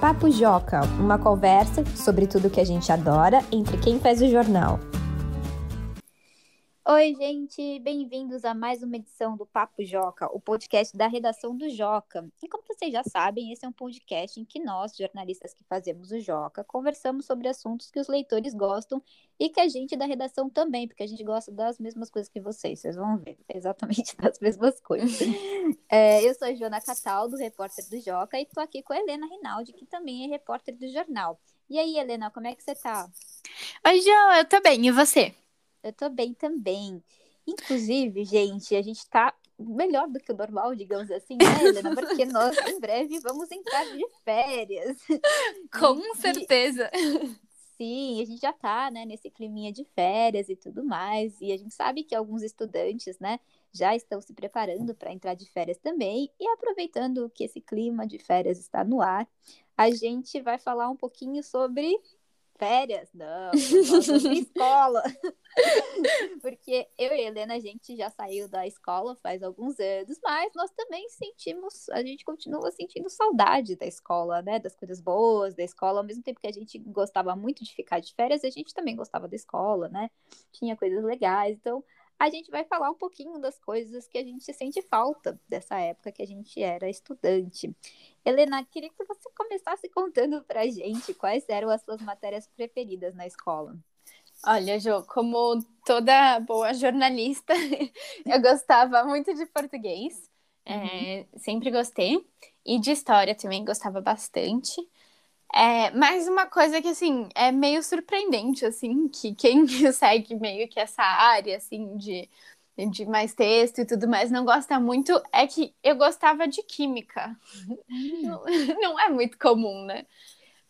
Papo Joca, uma conversa sobre tudo que a gente adora entre quem faz o jornal. Oi, gente, bem-vindos a mais uma edição do Papo Joca, o podcast da redação do Joca. E como vocês já sabem, esse é um podcast em que nós, jornalistas que fazemos o Joca, conversamos sobre assuntos que os leitores gostam e que a gente da redação também, porque a gente gosta das mesmas coisas que vocês, vocês vão ver, exatamente das mesmas coisas. é, eu sou a Joana Cataldo, repórter do Joca, e estou aqui com a Helena Rinaldi, que também é repórter do jornal. E aí, Helena, como é que você tá? Oi, Jo, eu tô bem, e você? Eu tô bem também. Inclusive, gente, a gente tá melhor do que o normal, digamos assim, né, Helena? Porque nós, em breve, vamos entrar de férias. Com e, certeza. Sim, a gente já tá, né, nesse climinha de férias e tudo mais. E a gente sabe que alguns estudantes, né, já estão se preparando para entrar de férias também. E aproveitando que esse clima de férias está no ar, a gente vai falar um pouquinho sobre férias? Não, sobre escola. Porque eu e Helena, a gente já saiu da escola faz alguns anos, mas nós também sentimos, a gente continua sentindo saudade da escola, né? Das coisas boas da escola. Ao mesmo tempo que a gente gostava muito de ficar de férias, a gente também gostava da escola, né? Tinha coisas legais. Então, a gente vai falar um pouquinho das coisas que a gente sente falta dessa época que a gente era estudante. Helena, queria que você começasse contando pra gente quais eram as suas matérias preferidas na escola. Olha, Jo, como toda boa jornalista, eu gostava muito de português, uhum. é, sempre gostei, e de história também gostava bastante. É, mas uma coisa que, assim, é meio surpreendente, assim, que quem segue meio que essa área, assim, de, de mais texto e tudo mais, não gosta muito, é que eu gostava de química. Hum. Não, não é muito comum, né?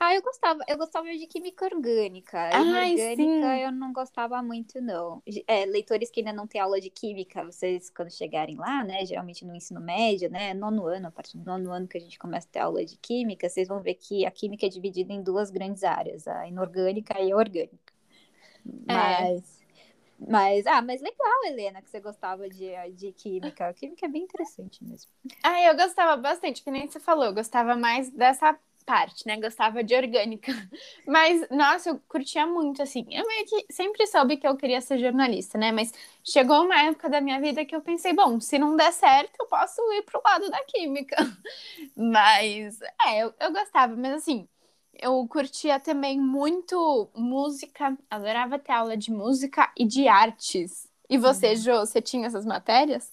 Ah, eu gostava, eu gostava de química orgânica. Ai, orgânica sim. eu não gostava muito, não. É, leitores que ainda não têm aula de química, vocês, quando chegarem lá, né? Geralmente no ensino médio, né? Nono ano, a partir do nono ano que a gente começa a ter aula de química, vocês vão ver que a química é dividida em duas grandes áreas, a inorgânica e a orgânica. É. Mas. É. Mas, ah, mas legal, Helena, que você gostava de, de química. A química é bem interessante mesmo. Ah, eu gostava bastante, que nem você falou, eu gostava mais dessa parte, né? Gostava de orgânica. Mas, nossa, eu curtia muito, assim. Eu meio que sempre soube que eu queria ser jornalista, né? Mas chegou uma época da minha vida que eu pensei, bom, se não der certo, eu posso ir pro lado da química. Mas, é, eu, eu gostava, mas assim. Eu curtia também muito música, adorava ter aula de música e de artes. E você. Jo, você tinha essas matérias?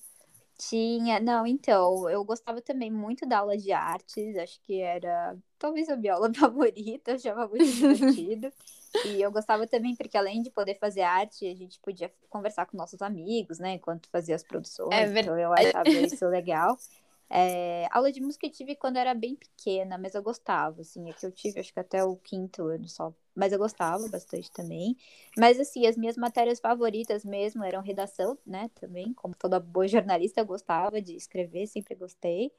Tinha, não, então, eu gostava também muito da aula de artes, acho que era talvez a minha aula favorita, eu achava muito divertido. e eu gostava também porque além de poder fazer arte, a gente podia conversar com nossos amigos, né, enquanto fazia as produções, é então eu achava isso legal. É, aula de música eu tive quando eu era bem pequena, mas eu gostava, assim, é que eu tive acho que até o quinto ano só, mas eu gostava bastante também. Mas assim, as minhas matérias favoritas mesmo eram redação, né, também, como toda boa jornalista eu gostava de escrever, sempre gostei.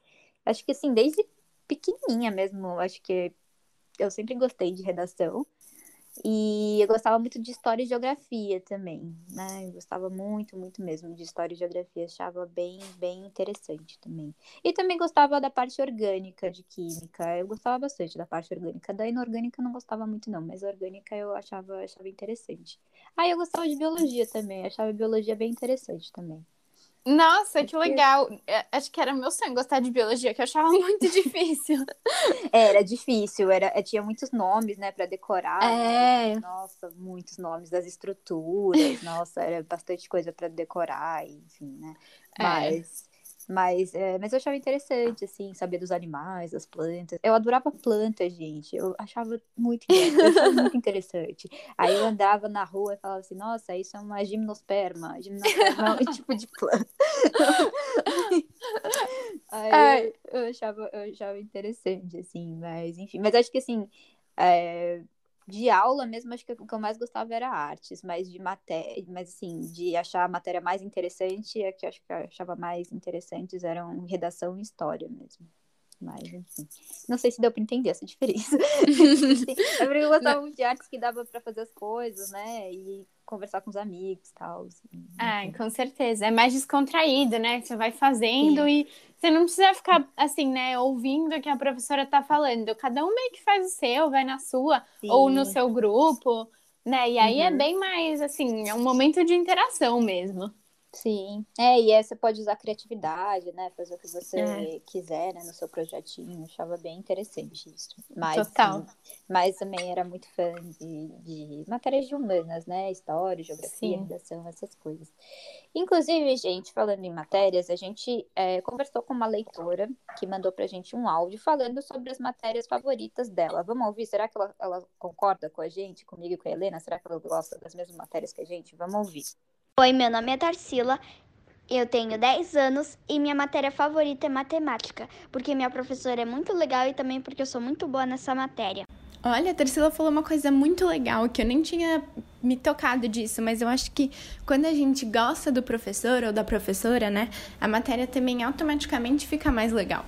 Acho que assim, desde pequenininha mesmo, acho que eu sempre gostei de redação. E eu gostava muito de história e geografia também, né? Eu gostava muito, muito mesmo de história e geografia, achava bem, bem interessante também. E também gostava da parte orgânica de química, eu gostava bastante da parte orgânica. Da inorgânica eu não gostava muito não, mas a orgânica eu achava, achava interessante. Ah, eu gostava de biologia também, achava biologia bem interessante também. Nossa, que legal. É, acho que era meu sonho gostar de biologia, que eu achava muito difícil. Era difícil, era, é, tinha muitos nomes, né, para decorar. Né? É. Nossa, muitos nomes das estruturas. Nossa, era bastante coisa para decorar, enfim, né? É. Mas mas, é, mas eu achava interessante, assim, saber dos animais, das plantas. Eu adorava plantas, gente. Eu achava muito, eu achava muito interessante. Aí eu andava na rua e falava assim, nossa, isso é uma gimnosperma. Gimnosperma é um tipo de planta. Aí eu, eu, achava, eu achava interessante, assim, mas enfim. Mas acho que, assim, é, de aula mesmo, acho que o que eu mais gostava era artes, mas de matéria, mas assim, de achar a matéria mais interessante, é que eu acho que eu achava mais interessantes eram redação e história mesmo. Mas, enfim. Não sei se deu para entender essa diferença. é porque eu gostava muito de artes que dava para fazer as coisas, né? E conversar com os amigos e tal. Assim, ah, com certeza. É mais descontraído, né? Você vai fazendo Sim. e você não precisa ficar assim, né, ouvindo o que a professora tá falando. Cada um meio que faz o seu, vai na sua, Sim. ou no seu grupo, né? E aí é uhum. é bem mais assim, é um momento de interação mesmo. Sim, é, e aí você pode usar criatividade, né? Fazer o que você é. quiser, né? No seu projetinho. achava bem interessante isso. Mas, Total. Sim, mas também era muito fã de, de matérias de humanas, né? História, geografia, sim. redação, essas coisas. Inclusive, gente, falando em matérias, a gente é, conversou com uma leitora que mandou pra gente um áudio falando sobre as matérias favoritas dela. Vamos ouvir? Será que ela, ela concorda com a gente, comigo e com a Helena? Será que ela gosta das mesmas matérias que a gente? Vamos ouvir. Oi, meu nome é Tarsila, eu tenho 10 anos e minha matéria favorita é matemática, porque minha professora é muito legal e também porque eu sou muito boa nessa matéria. Olha, a Tarsila falou uma coisa muito legal que eu nem tinha me tocado disso, mas eu acho que quando a gente gosta do professor ou da professora, né, a matéria também automaticamente fica mais legal.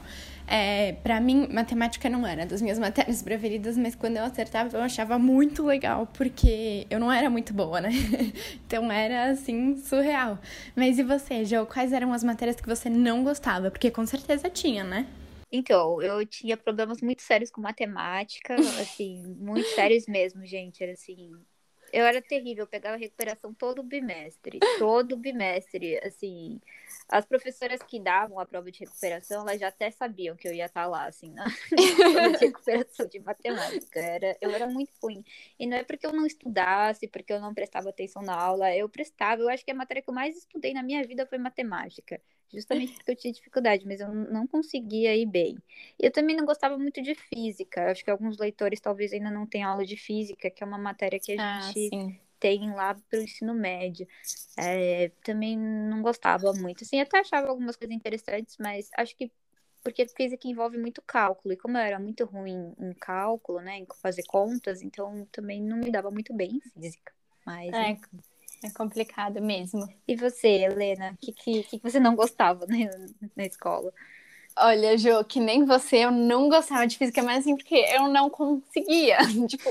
É, para mim, matemática não era das minhas matérias preferidas, mas quando eu acertava eu achava muito legal, porque eu não era muito boa, né? então era assim, surreal. Mas e você, Jo, quais eram as matérias que você não gostava? Porque com certeza tinha, né? Então, eu tinha problemas muito sérios com matemática, assim, muito sérios mesmo, gente. Era assim, eu era terrível, eu pegava recuperação todo bimestre, todo bimestre, assim. As professoras que davam a prova de recuperação, elas já até sabiam que eu ia estar lá, assim, na prova de recuperação de matemática. Era, eu era muito ruim. E não é porque eu não estudasse, porque eu não prestava atenção na aula, eu prestava. Eu acho que a matéria que eu mais estudei na minha vida foi matemática justamente porque eu tinha dificuldade, mas eu não conseguia ir bem. Eu também não gostava muito de física. Acho que alguns leitores talvez ainda não tenham aula de física, que é uma matéria que a ah, gente sim. Tem lá para o ensino médio. É, também não gostava muito. Assim, até achava algumas coisas interessantes, mas acho que porque física envolve muito cálculo, e como eu era muito ruim em cálculo, né, em fazer contas, então também não me dava muito bem em física. Mas, é, é complicado mesmo. E você, Helena, o que, que, que você não gostava né, na escola? Olha, Jo, que nem você, eu não gostava de física, mas assim, porque eu não conseguia. tipo,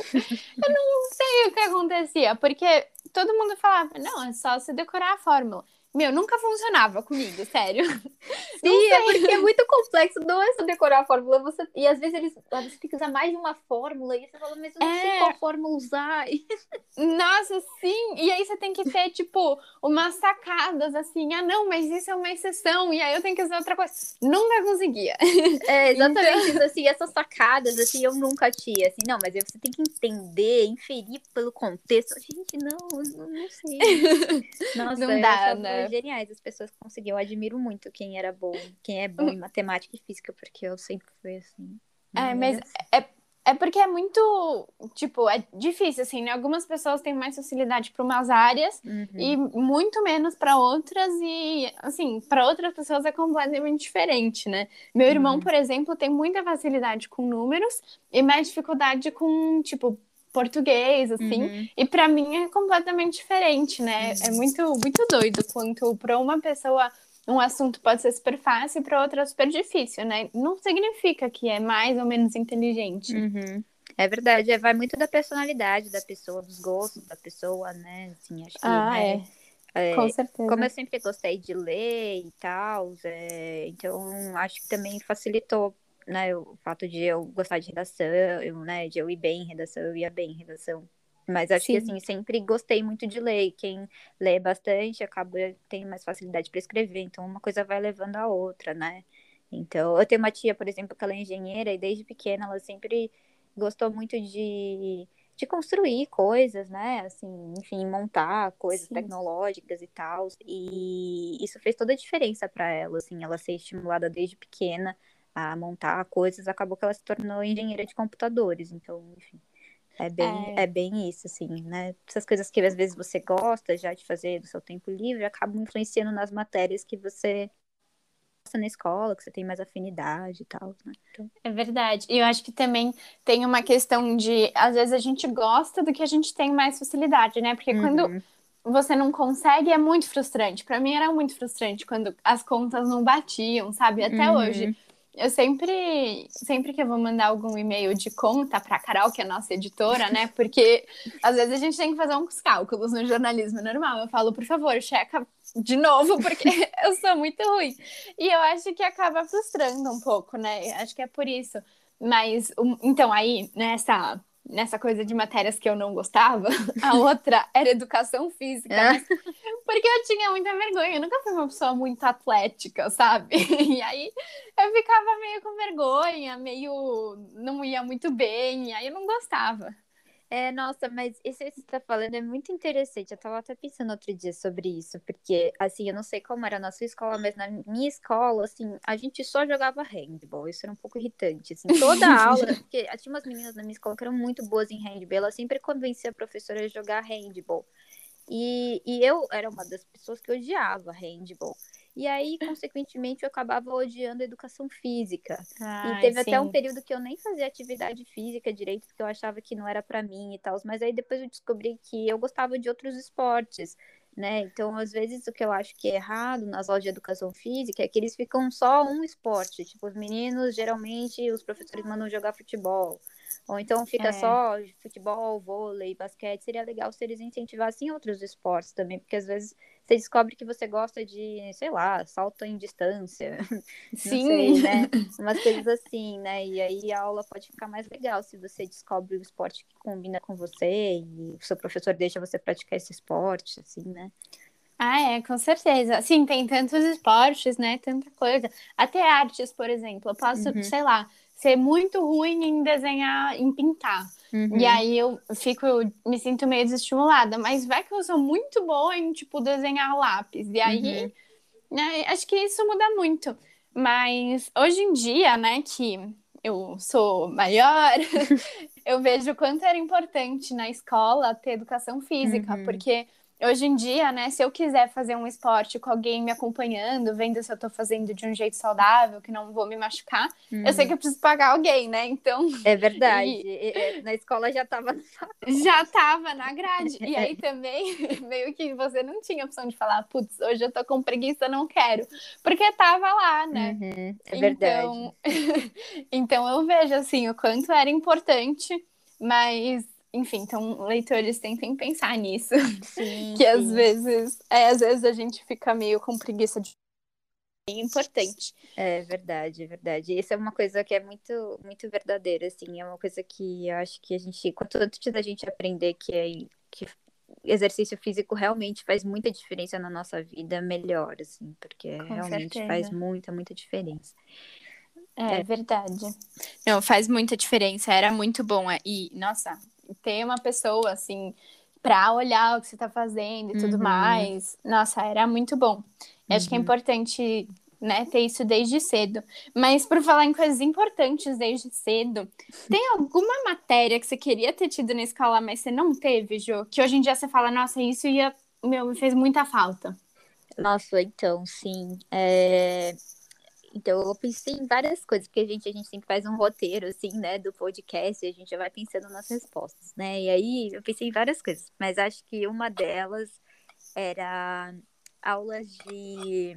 eu não sei o que acontecia, porque todo mundo falava, não, é só você decorar a fórmula. Meu, nunca funcionava comigo, sério. Sim, é porque é muito complexo, não é só decorar a fórmula, você... e às vezes eles, você tem que usar mais de uma fórmula, e você fala, mas eu não é... sei qual fórmula usar. Nossa, sim, e aí você tem que ter, tipo, umas sacadas, assim, ah, não, mas isso é uma exceção, e aí eu tenho que usar outra coisa. Nunca conseguia. É, exatamente então... assim, essas sacadas, assim, eu nunca tinha, assim, não, mas aí você tem que entender, inferir pelo contexto. Gente, não, não, não sei. Nossa, não dá, né? Geniais as pessoas que conseguiam. Eu admiro muito quem era bom, quem é bom em matemática e física, porque eu sempre fui assim. É, mas é, é porque é muito, tipo, é difícil, assim, né? Algumas pessoas têm mais facilidade para umas áreas uhum. e muito menos para outras, e, assim, para outras pessoas é completamente diferente, né? Meu irmão, uhum. por exemplo, tem muita facilidade com números e mais dificuldade com, tipo, português, assim. Uhum. E para mim é completamente diferente, né? Uhum. É muito, muito doido quanto para uma pessoa um assunto pode ser super fácil e para outra super difícil, né? Não significa que é mais ou menos inteligente. Uhum. É verdade, é, vai muito da personalidade da pessoa, dos gostos da pessoa, né? Assim, acho que ah, né? é. É, Com certeza. Como eu sempre gostei de ler e tal, é, então acho que também facilitou né, o fato de eu gostar de redação, eu, né, de eu ir bem em redação, eu ia bem em redação. Mas acho Sim. que, assim, sempre gostei muito de ler. Quem lê bastante acaba tendo mais facilidade para escrever. Então, uma coisa vai levando a outra, né? Então, eu tenho uma tia, por exemplo, que ela é engenheira e desde pequena ela sempre gostou muito de, de construir coisas, né? Assim, enfim, montar coisas Sim. tecnológicas e tal. E isso fez toda a diferença para ela, assim, ela ser estimulada desde pequena a montar coisas, acabou que ela se tornou engenheira de computadores. Então, enfim, é bem, é. é bem isso, assim, né? Essas coisas que às vezes você gosta já de fazer do seu tempo livre acabam influenciando nas matérias que você na escola, que você tem mais afinidade e tal, né? Então... É verdade. E eu acho que também tem uma questão de, às vezes a gente gosta do que a gente tem mais facilidade, né? Porque uhum. quando você não consegue, é muito frustrante. Para mim era muito frustrante quando as contas não batiam, sabe? Até uhum. hoje eu sempre, sempre que eu vou mandar algum e-mail de conta para a Carol, que é nossa editora, né? Porque às vezes a gente tem que fazer uns cálculos no jornalismo normal. Eu falo, por favor, checa de novo, porque eu sou muito ruim. E eu acho que acaba frustrando um pouco, né? Acho que é por isso. Mas, então, aí, nessa nessa coisa de matérias que eu não gostava, a outra era educação física, é. mas, porque eu tinha muita vergonha, eu nunca fui uma pessoa muito atlética, sabe? E aí eu ficava meio com vergonha, meio não ia muito bem, aí eu não gostava. É, nossa, mas isso que você está falando é muito interessante. Eu estava até pensando outro dia sobre isso, porque, assim, eu não sei como era na sua escola, mas na minha escola, assim, a gente só jogava handball. Isso era um pouco irritante, assim. Toda aula, porque tinha umas meninas na minha escola que eram muito boas em handball, ela sempre convencia a professora a jogar handball. E, e eu era uma das pessoas que odiava handball. E aí, consequentemente, eu acabava odiando a educação física. e teve sim. até um período que eu nem fazia atividade física direito, porque eu achava que não era para mim e tal. Mas aí depois eu descobri que eu gostava de outros esportes. Né? Então, às vezes, o que eu acho que é errado nas aulas de educação física é que eles ficam só um esporte. Tipo, os meninos, geralmente, os professores mandam jogar futebol. Ou então fica é. só futebol, vôlei, basquete. Seria legal se eles incentivassem outros esportes também, porque às vezes você descobre que você gosta de, sei lá, salto em distância. Sim. Sei, né? Umas coisas assim, né? E aí a aula pode ficar mais legal se você descobre o esporte que combina com você e o seu professor deixa você praticar esse esporte, assim, né? Ah, é, com certeza. Sim, tem tantos esportes, né? Tanta coisa. Até artes, por exemplo. Eu posso, uhum. sei lá, ser muito ruim em desenhar, em pintar. Uhum. E aí eu fico, eu me sinto meio desestimulada. Mas vai que eu sou muito boa em, tipo, desenhar lápis. E aí, uhum. né, acho que isso muda muito. Mas hoje em dia, né, que eu sou maior, eu vejo o quanto era importante na escola ter educação física, uhum. porque hoje em dia, né, se eu quiser fazer um esporte com alguém me acompanhando, vendo se eu tô fazendo de um jeito saudável, que não vou me machucar, uhum. eu sei que eu preciso pagar alguém, né? Então. É verdade. E... Na escola já tava. já tava na grade. E aí também, meio que você não tinha opção de falar, putz, hoje eu tô com preguiça, não quero. Porque tava lá, né? Uhum. É verdade. Então... então eu vejo, assim, o quanto era importante, mas enfim, então leitores tentem pensar nisso. Sim, que sim. às vezes, é, às vezes a gente fica meio com preguiça de é importante. É verdade, é verdade. Isso é uma coisa que é muito, muito verdadeira, assim. É uma coisa que eu acho que a gente, quanto antes da gente aprender que é que exercício físico realmente faz muita diferença na nossa vida, melhor, assim, porque Com realmente certeza. faz muita, muita diferença. É, é, verdade. Não, faz muita diferença. Era muito bom. É, e, nossa, ter uma pessoa, assim, para olhar o que você está fazendo e tudo uhum. mais. Nossa, era muito bom. Uhum. Acho que é uhum. importante, né, ter isso desde cedo. Mas por falar em coisas importantes desde cedo, tem alguma matéria que você queria ter tido na escola, mas você não teve, Jo? Que hoje em dia você fala, nossa, isso ia, meu, me fez muita falta. Nossa, então, sim. É... Então, eu pensei em várias coisas, porque a gente, a gente sempre faz um roteiro, assim, né, do podcast, e a gente já vai pensando nas respostas, né? E aí, eu pensei em várias coisas, mas acho que uma delas era aulas de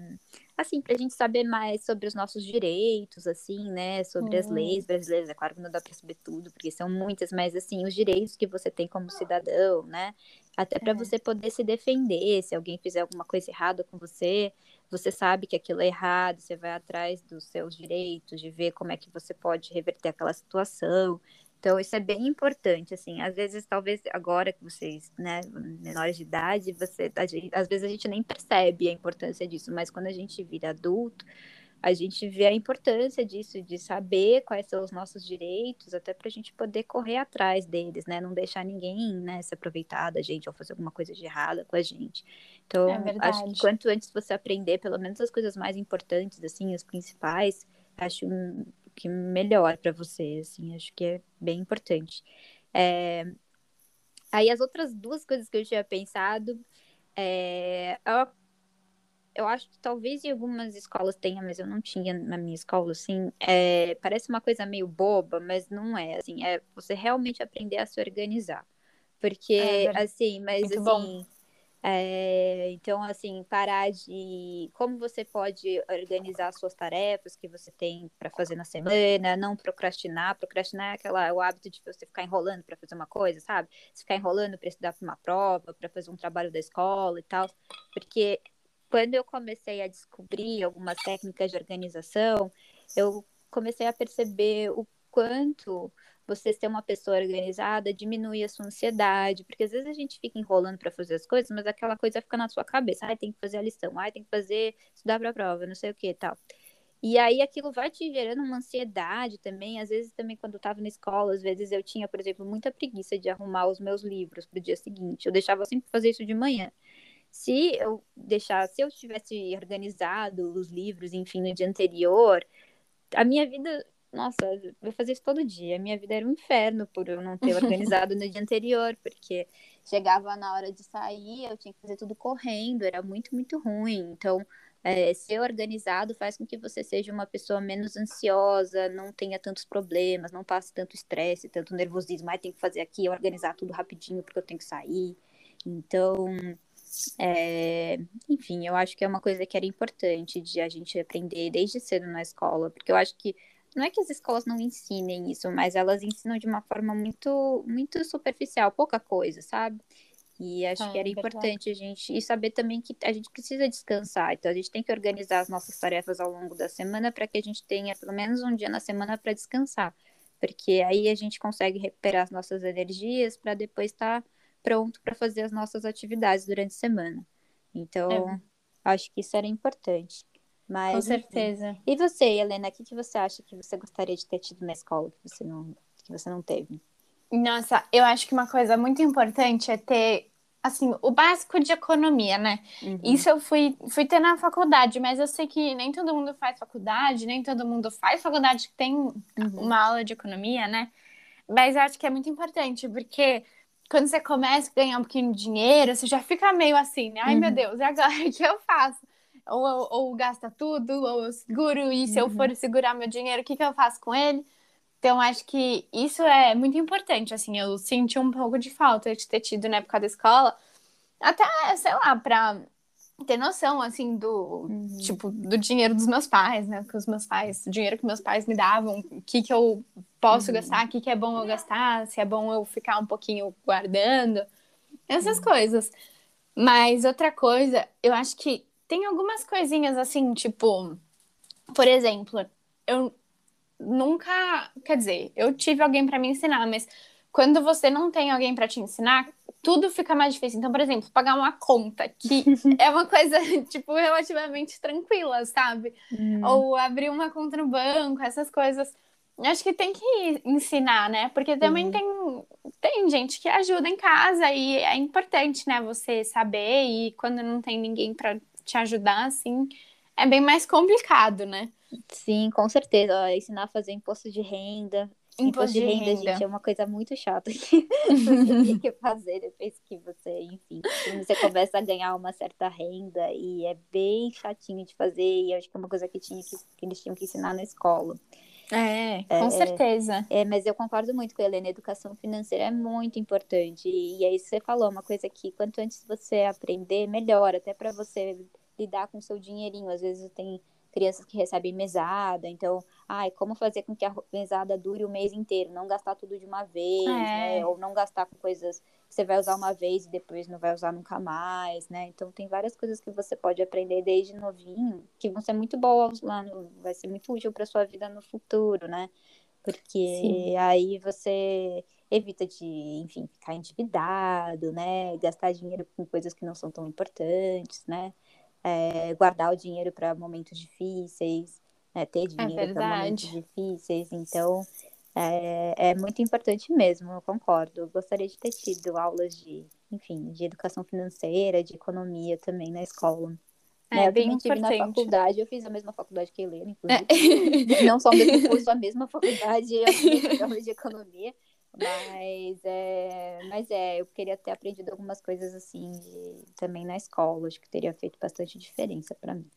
assim, para a gente saber mais sobre os nossos direitos, assim, né, sobre as leis brasileiras, é claro que não dá para saber tudo, porque são muitas, mas assim, os direitos que você tem como cidadão, né, até para é. você poder se defender, se alguém fizer alguma coisa errada com você, você sabe que aquilo é errado, você vai atrás dos seus direitos, de ver como é que você pode reverter aquela situação. Então, isso é bem importante, assim, às vezes, talvez agora que vocês, né, menores de idade, você, gente, às vezes a gente nem percebe a importância disso, mas quando a gente vira adulto, a gente vê a importância disso, de saber quais são os nossos direitos, até para a gente poder correr atrás deles, né? Não deixar ninguém né, se aproveitar da gente ou fazer alguma coisa de errada com a gente. Então, é acho que quanto antes você aprender, pelo menos as coisas mais importantes, assim, as principais, acho que melhor para você, assim, acho que é bem importante. É... Aí as outras duas coisas que eu tinha pensado, é... eu acho que talvez em algumas escolas tenha, mas eu não tinha na minha escola, assim, é, parece uma coisa meio boba, mas não é, assim, é você realmente aprender a se organizar. Porque, é, assim, mas Muito assim, É, então, assim, parar de como você pode organizar suas tarefas que você tem para fazer na semana, não procrastinar. Procrastinar é aquela, o hábito de você ficar enrolando para fazer uma coisa, sabe? Você ficar enrolando para estudar para uma prova, para fazer um trabalho da escola e tal. Porque quando eu comecei a descobrir algumas técnicas de organização, eu comecei a perceber o quanto você ser uma pessoa organizada diminui a sua ansiedade, porque às vezes a gente fica enrolando para fazer as coisas, mas aquela coisa fica na sua cabeça, ai, tem que fazer a lição, ai, tem que fazer, estudar para a prova, não sei o que tal. E aí aquilo vai te gerando uma ansiedade também. Às vezes também quando eu estava na escola, às vezes eu tinha, por exemplo, muita preguiça de arrumar os meus livros para o dia seguinte. Eu deixava sempre fazer isso de manhã. Se eu deixasse, se eu tivesse organizado os livros, enfim, no dia anterior, a minha vida nossa, eu fazia isso todo dia. Minha vida era um inferno por eu não ter organizado no dia anterior, porque chegava na hora de sair, eu tinha que fazer tudo correndo, era muito, muito ruim. Então, é, ser organizado faz com que você seja uma pessoa menos ansiosa, não tenha tantos problemas, não passe tanto estresse, tanto nervosismo. Ah, tem que fazer aqui, organizar tudo rapidinho porque eu tenho que sair. Então, é, enfim, eu acho que é uma coisa que era importante de a gente aprender desde cedo na escola, porque eu acho que não é que as escolas não ensinem isso, mas elas ensinam de uma forma muito, muito superficial, pouca coisa, sabe? E acho que era é importante a gente e saber também que a gente precisa descansar. Então a gente tem que organizar as nossas tarefas ao longo da semana para que a gente tenha pelo menos um dia na semana para descansar, porque aí a gente consegue recuperar as nossas energias para depois estar tá pronto para fazer as nossas atividades durante a semana. Então é. acho que isso era importante. Mas, Com certeza. Enfim. E você, Helena, o que, que você acha que você gostaria de ter tido na escola que você não, que você não teve? Nossa, eu acho que uma coisa muito importante é ter, assim, o básico de economia, né? Uhum. Isso eu fui, fui ter na faculdade, mas eu sei que nem todo mundo faz faculdade, nem todo mundo faz faculdade que tem uhum. uma aula de economia, né? Mas eu acho que é muito importante, porque quando você começa a ganhar um pouquinho de dinheiro, você já fica meio assim, né? Ai, uhum. meu Deus, e agora o que eu faço? ou, ou gasta tudo, ou eu seguro, e se uhum. eu for segurar meu dinheiro, o que, que eu faço com ele? Então, acho que isso é muito importante, assim, eu senti um pouco de falta de ter tido na época da escola, até, sei lá, pra ter noção, assim, do, uhum. tipo, do dinheiro dos meus pais, né, que os meus pais, o dinheiro que meus pais me davam, o que que eu posso uhum. gastar, o que que é bom eu gastar, se é bom eu ficar um pouquinho guardando, essas uhum. coisas. Mas outra coisa, eu acho que tem algumas coisinhas assim, tipo, por exemplo, eu nunca, quer dizer, eu tive alguém para me ensinar, mas quando você não tem alguém para te ensinar, tudo fica mais difícil. Então, por exemplo, pagar uma conta, que é uma coisa, tipo, relativamente tranquila, sabe? Hum. Ou abrir uma conta no banco, essas coisas. Acho que tem que ensinar, né? Porque também tem, tem gente que ajuda em casa e é importante, né? Você saber e quando não tem ninguém para te ajudar, assim, é bem mais complicado, né? Sim, com certeza. ensinar a fazer imposto de renda. Imposto, imposto de, renda, renda, gente, é uma coisa muito chata que você tem que fazer depois que você, enfim, você começa a ganhar uma certa renda e é bem chatinho de fazer e acho que é uma coisa que, tinha que, que eles tinham que ensinar na escola. É, com é, certeza. É, mas eu concordo muito com a Helena, a educação financeira é muito importante. E, e é isso que você falou, uma coisa que quanto antes você aprender, melhor, até para você lidar com o seu dinheirinho. Às vezes tem crianças que recebem mesada, então, ai, como fazer com que a mesada dure o mês inteiro, não gastar tudo de uma vez, é. né? Ou não gastar com coisas que você vai usar uma vez e depois não vai usar nunca mais, né? Então tem várias coisas que você pode aprender desde novinho, que vão ser muito boas lá, no, vai ser muito útil para sua vida no futuro, né? Porque Sim. aí você evita de, enfim, ficar endividado, né? Gastar dinheiro com coisas que não são tão importantes, né? É, guardar o dinheiro para momentos difíceis, né, ter é dinheiro é para momentos difíceis. Então, é, é, muito importante mesmo, eu concordo. Eu gostaria de ter tido aulas de, enfim, de educação financeira, de economia também na escola. É, né, eu bem tive importante. na faculdade, eu fiz a mesma faculdade que a Helena, inclusive. É. Não só o mesmo curso, a mesma faculdade, eu fiz de economia. Mas é, mas é, eu queria ter aprendido algumas coisas assim de, também na escola, acho que teria feito bastante diferença para mim.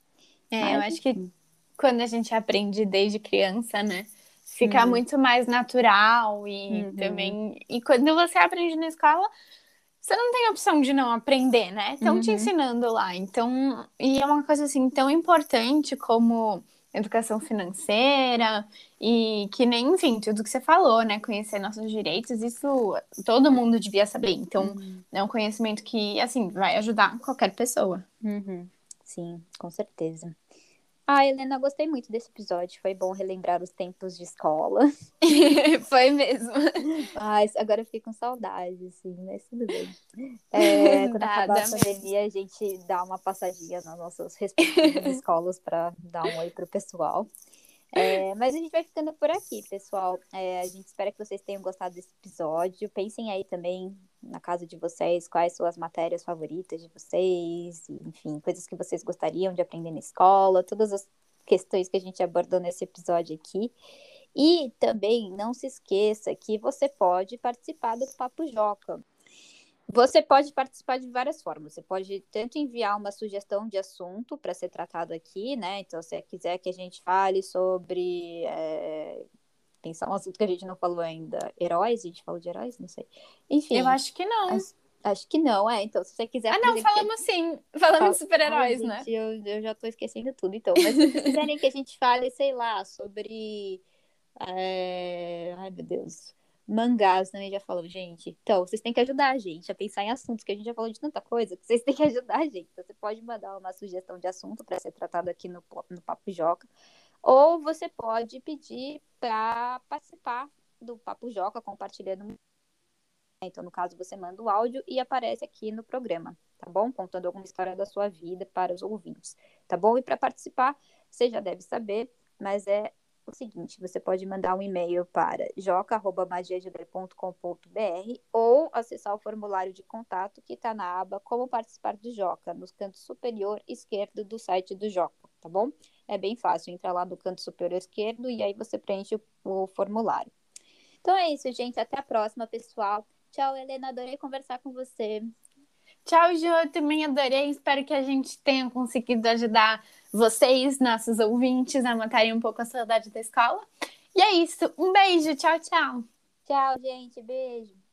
É, mas, eu acho que quando a gente aprende desde criança, né? Fica muito mais natural e uhum. também. E quando você aprende na escola, você não tem opção de não aprender, né? Estão Uhum. te ensinando lá. Então, e é uma coisa assim tão importante como educação financeira e que nem, enfim, tudo que você falou, né? Conhecer nossos direitos, isso todo mundo devia saber. Então, é um conhecimento que, assim, vai ajudar qualquer pessoa. Uhum. Sim, com certeza. Ah, Helena, gostei muito desse episódio. Foi bom relembrar os tempos de escola. Foi mesmo. Ai, agora eu fiquei com saudade, assim, mas tudo bem. É, quando acabar a pandemia, a gente dá uma passadinha nas nossas respectivas escolas para dar um oi pro pessoal. É, mas a gente vai ficando por aqui, pessoal. É, a gente espera que vocês tenham gostado desse episódio. Pensem aí também na casa de vocês, quais são as matérias favoritas de vocês, enfim, coisas que vocês gostariam de aprender na escola, todas as questões que a gente abordou nesse episódio aqui. E também não se esqueça que você pode participar do Papo Joca. Você pode participar de várias formas. Você pode tanto enviar uma sugestão de assunto para ser tratado aqui, né? Então, se você quiser que a gente fale sobre. é, Pensar um assunto que a gente não falou ainda. Heróis? A gente falou de heróis? Não sei. Enfim. Eu acho que não. Acho- Acho que não, é. Então, se você quiser. Ah, não, falamos sim. Falamos Fala- de super-heróis, né? gente, Eu, eu já tô esquecendo tudo, então. Mas se vocês quiserem que a gente fale, sei lá, sobre. é, Ai, meu Deus. Mangás também já falou, gente. Então, vocês têm que ajudar a gente a pensar em assuntos, que a gente já falou de tanta coisa, que vocês têm que ajudar a gente. Então, você pode mandar uma sugestão de assunto para ser tratado aqui no, no Papo Joca. Ou você pode pedir para participar do Papo Joca, compartilhando. Então, no caso, você manda o áudio e aparece aqui no programa, tá bom? Contando alguma história da sua vida para os ouvintes, tá bom? E para participar, você já deve saber, mas é o seguinte: você pode mandar um e-mail para joca.magiadeler.com.br ou acessar o formulário de contato que está na aba Como Participar do Joca, no canto superior esquerdo do site do Joca, tá bom? É bem fácil, entra lá no canto superior esquerdo e aí você preenche o, o formulário. Então é isso, gente. Até a próxima, pessoal. Tchau, Helena. Adorei conversar com você. Tchau, Jo. Eu também adorei. Espero que a gente tenha conseguido ajudar vocês, nossos ouvintes, a matarem um pouco a saudade da escola. E é isso. Um beijo. Tchau, tchau. Tchau, gente. Beijo.